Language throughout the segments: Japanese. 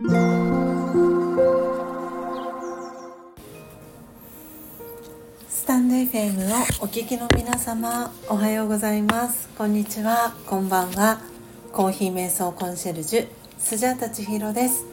スタンド FM をお聞きの皆様おはようございます。こんにちは。こんばんは。コーヒー瞑想コンシェルジュスジャータチヒロです。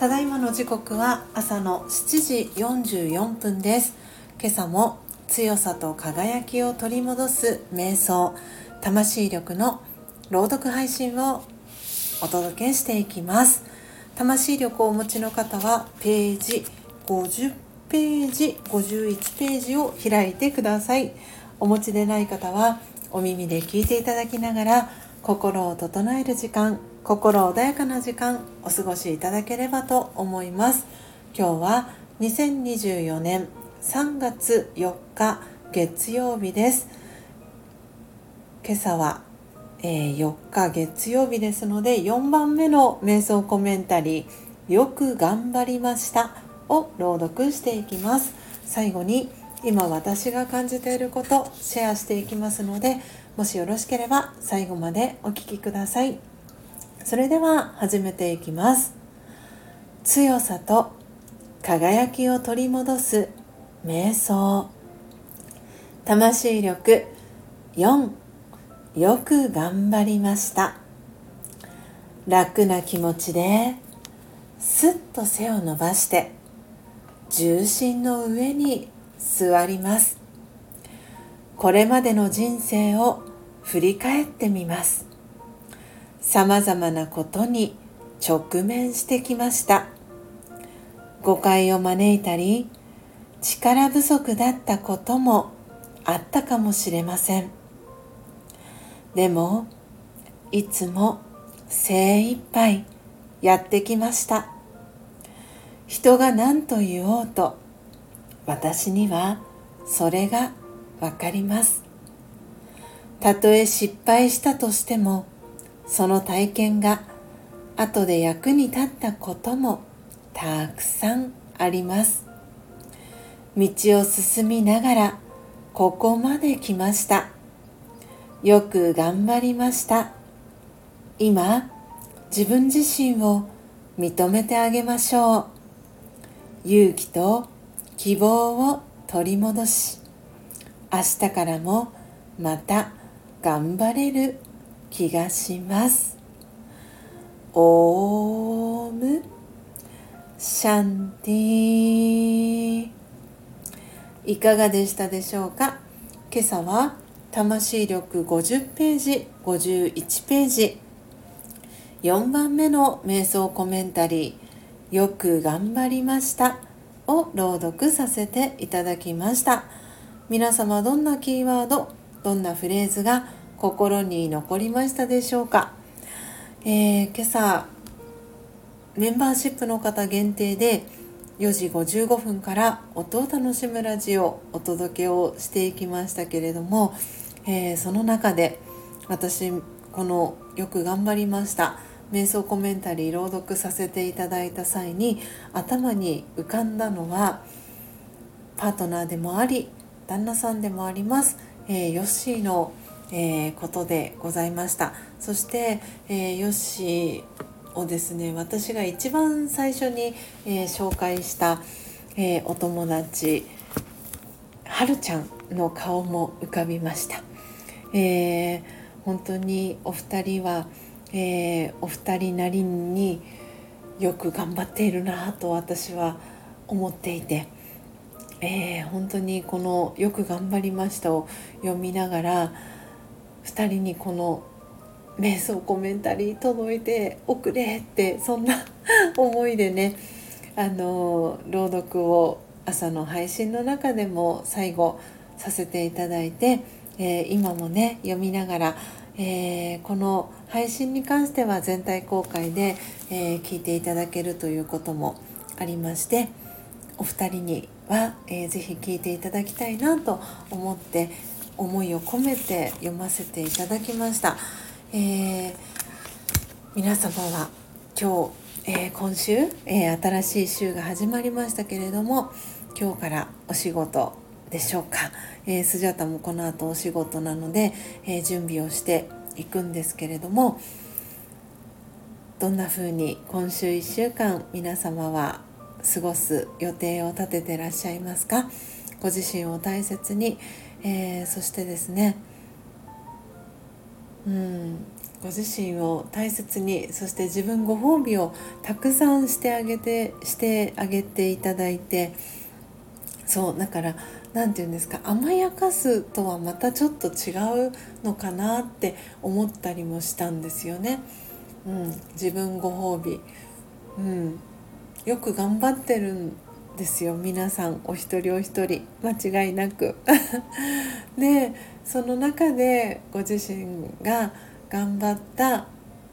ただいまの時刻は朝の7時44分です。今朝も強さと輝きを取り戻す瞑想魂力の朗読配信をお届けしていきます。魂力をお持ちの方はページ50ページ51ページを開いてください。お持ちでない方はお耳で聞いていただきながら心を整える時間心穏やかな時間お過ごしいただければと思います。今日は2024年3月4日月曜日です。今朝はえ、4日月曜日ですので4番目の瞑想コメンタリー「よく頑張りました」を朗読していきます。最後に今私が感じていることシェアしていきますのでもしよろしければ最後までお聴きください。それでは始めていきます。強さと輝きを取り戻す瞑想。魂力4よく頑張りました。楽な気持ちですっと背を伸ばして重心の上に座ります。これまでの人生を振り返ってみます。さまざまなことに直面してきました。誤解を招いたり力不足だったこともあったかもしれません。でもいつも精一杯やってきました。人が何と言おうと私にはそれがわかります。たとえ失敗したとしてもその体験が後で役に立ったこともたくさんあります。道を進みながらここまで来ました。よく頑張りました。今自分自身を認めてあげましょう。勇気と希望を取り戻し明日からもまた頑張れる気がします。オームシャンティいかがでしたでしょうか？今朝は魂力50ページ51ページ。4番目の瞑想コメンタリー「よく頑張りました」を朗読させていただきました。皆様どんなキーワードどんなフレーズが心に残りましたでしょうか、えー、今朝メンバーシップの方限定で4時55分から音を楽しむラジオをお届けをしていきましたけれどもえー、その中で私このよく頑張りました瞑想コメンタリー朗読させていただいた際に頭に浮かんだのはパートナーでもあり旦那さんでもあります、えー、ヨッシーの、えー、ことでございました。そして、えー、ヨッシーをですね。私が一番最初に、え紹介した、えお友達はるちゃんの顔も浮かびました。えー、本当にお二人は、えー、お二人なりによく頑張っているなと私は思っていて、えー、本当にこの「よく頑張りました」を読みながら2人にこの瞑想コメンタリー届いておくれってそんな 思いでねあの朗読を朝の配信の中でも最後させていただいてえー、今もね読みながら、えー、この配信に関しては全体公開で、えー、聞いていただけるということもありましてお二人には、えー、ぜひ聞いていただきたいなと思って思いを込めて読ませていただきました、えー、皆様は今日、えー、今週、えー、新しい週が始まりましたけれども今日からお仕事でしょうか、え、スジャタもこの後お仕事なので、え、準備をしていくんですけれどもどんな風に今週1週間皆様は過ごす予定を立ててらっしゃいますか？ご自身を大切に、え、そしてですねうん。ご自身を大切にそして自分ご褒美をたくさんしてあげてしてあげていただいてそうだから何て言うんですか甘やかすとはまたちょっと違うのかなって思ったりもしたんですよね。うん、自分ご褒美、うん、よく頑張ってるんですよ皆さんお一人お一人間違いなく。でその中でご自身が頑張った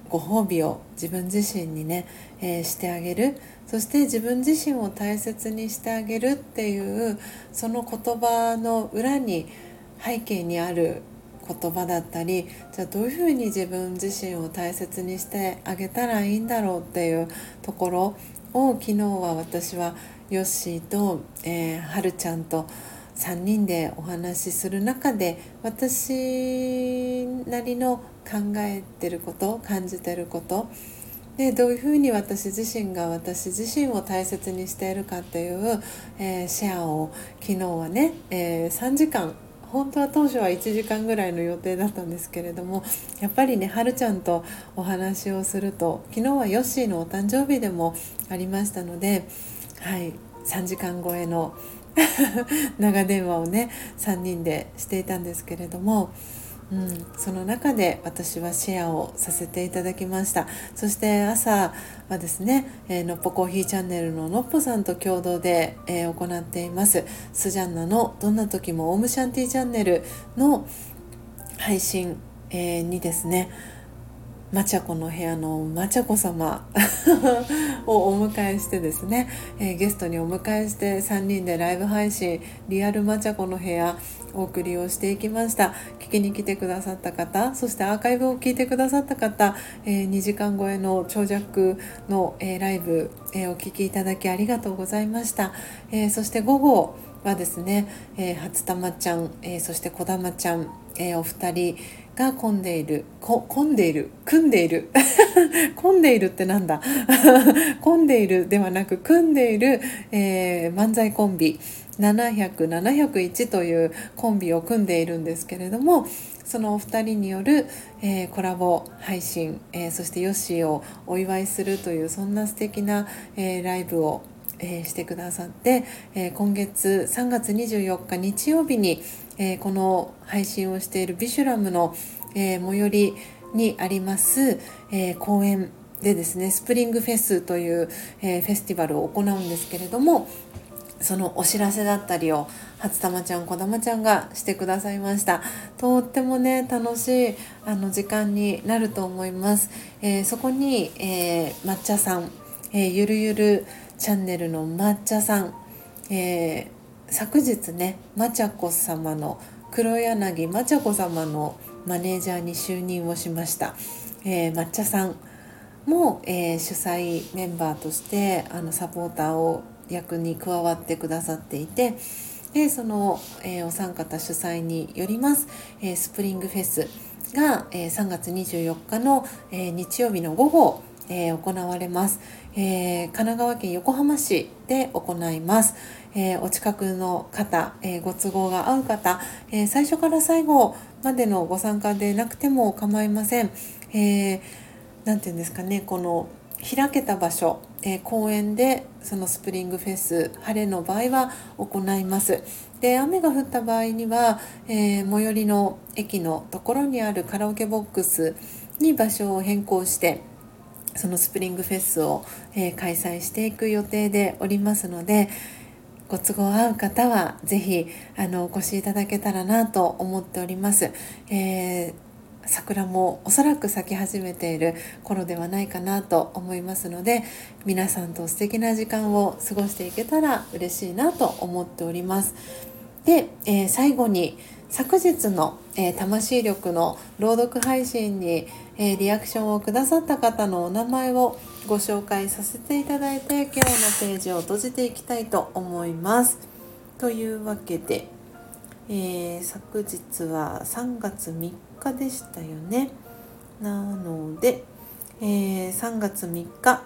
ご褒美を自分自身にね、えー、してあげるそして自分自身を大切にしてあげるっていうその言葉の裏に背景にある言葉だったりじゃあどういうふうに自分自身を大切にしてあげたらいいんだろうっていうところを昨日は私はヨッシーと、えー、はるちゃんと3人でお話しする中で私なりの考えてること感じてることでどういうふうに私自身が私自身を大切にしているかっていう、えー、シェアを昨日はね、えー、3時間本当は当初は1時間ぐらいの予定だったんですけれどもやっぱりねはるちゃんとお話をすると昨日はヨッシーのお誕生日でもありましたのではい。3時間超えの 長電話をね3人でしていたんですけれども、うん、その中で私はシェアをさせていただきました。そして朝はですね、えー、のっぽコーヒーチャンネルののっぽさんと共同で、えー、行っています。スジャンナのどんな時もオームシャンティチャンネルの配信、えー、にですねマチャコの部屋のマチャコ様 をお迎えしてですね、えー、ゲストにお迎えして3人でライブ配信リアルマチャコの部屋お送りをしていきました。聞きに来てくださった方そしてアーカイブを聞いてくださった方、えー、2時間超えの長尺の、えー、ライブ、えお聴きいただきありがとうございました、えそして午後はですね、えー、初玉ちゃん、えそして小玉ちゃん、えお二人が混んでいる混んでいる組んでいる 混んでいるってなんだ 混んでいるではなく組んでいる、えー、漫才コンビ700701というコンビを組んでいるんですけれどもそのお二人による、えー、コラボ配信、えー、そしてヨッシーをお祝いするというそんな素敵な、えー、ライブをえー、してくださって、えー、今月3月24日日曜日に、えー、この配信をしているビシュラムの、え最寄りにあります、え公園でですねスプリングフェスという、えフェスティバルを行うんですけれどもそのお知らせだったりを初玉ちゃんこだまちゃんがしてくださいました。とってもね楽しいあの時間になると思います、えそこに、え抹茶さん、えゆるゆるチャンネルの抹茶さん、えー、昨日ねまちゃこ様の黒柳まちゃこ様のマネージャーに就任をしました、えー、抹茶さん。も、えー、主催メンバーとしてあのサポーターを役に加わってくださっていてでその、えー、お三方主催によります、えー、スプリングフェスが、えー、3月24日の、えー、日曜日の午後えー、行われます、えー、神奈川県横浜市で行います、えー、お近くの方、えご都合が合う方、え最初から最後までのご参加でなくても構いません、えー、て言うんですかねこの開けた場所、え公園でそのスプリングフェス晴れの場合は行います。で雨が降った場合には、え最寄りの駅のところにあるカラオケボックスに場所を変更してそのスプリングフェスを、えー、開催していく予定でおりますのでご都合合う方は是非あのお越しいただけたらなと思っております。えー桜もおそらく咲き始めている頃ではないかなと思いますので皆さんと素敵な時間を過ごしていけたら嬉しいなと思っております。で、えー、最後に昨日の、えー、魂力の朗読配信に、えー、リアクションをくださった方のお名前をご紹介させていただいて今日のページを閉じていきたいと思います。というわけで、えー、昨日は3月3日でしたよね。なので、えー、3月3日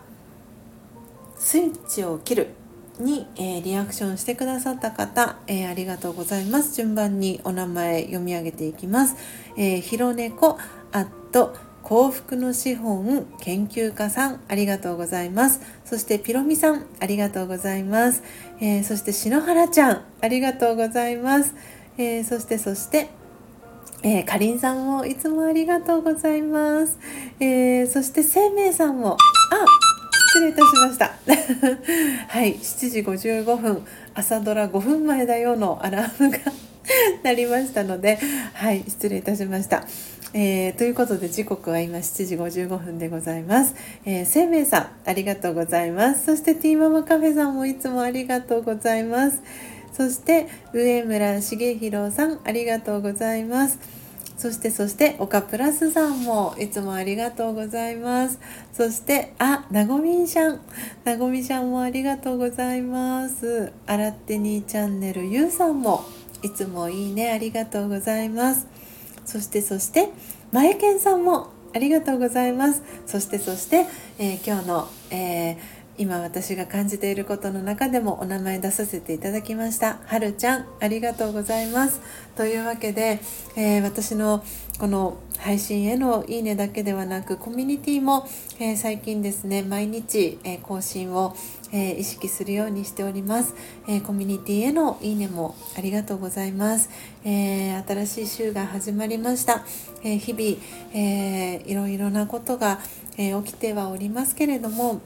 スイッチを切るに、えー、リアクションしてくださった方、えー、ありがとうございます。順番にお名前読み上げていきます、えー、ひろねこアット幸福の資本研究家さんありがとうございます。そしてピロミさんありがとうございます、えー、そして篠原ちゃんありがとうございます、えー、そしてそしてえー、かりんさんもいつもありがとうございます。えー、そして生命さんも、あ、失礼いたしました。はい、7時55分、朝ドラ5分前だよのアラームが鳴りましたので、はい、失礼いたしました。えー、ということで時刻は今7時55分でございます。えー、生命さんありがとうございます。そしてティーママカフェさんもいつもありがとうございます。そして上村重弘さんありがとうございます。そしてそして岡プラスさんもいつもありがとうございます。そしてあなごみんちゃん。なごみちゃんもありがとうございます。あらってにチャンネルゆうさんもいつもいいねありがとうございます。そしてそしてまえけんさんもありがとうございます。そしてそして、えー、今日の、えー今私が感じていることの中でもお名前出させていただきました。はるちゃんありがとうございます。というわけで、えー、私のこの配信へのいいねだけではなくコミュニティも、えー、最近ですね毎日、えー、更新を、え意識するようにしております、えコミュニティへのいいねもありがとうございます、え新しい週が始まりました、え日々、えいろいろなことが、え起きてはおりますけれども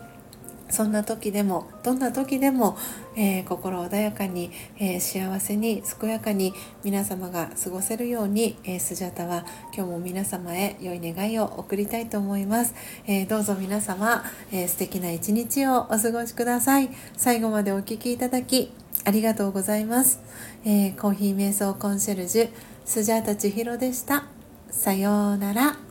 そんな時でもどんな時でも、えー、心穏やかに、えー、幸せに健やかに皆様が過ごせるように、えー、スジャタは今日も皆様へ良い願いを送りたいと思います、えどうぞ皆様、えー、素敵な一日をお過ごしください。最後までお聴きいただきありがとうございます、えコーヒー瞑想コンシェルジュスジャータ千尋でした。さようなら。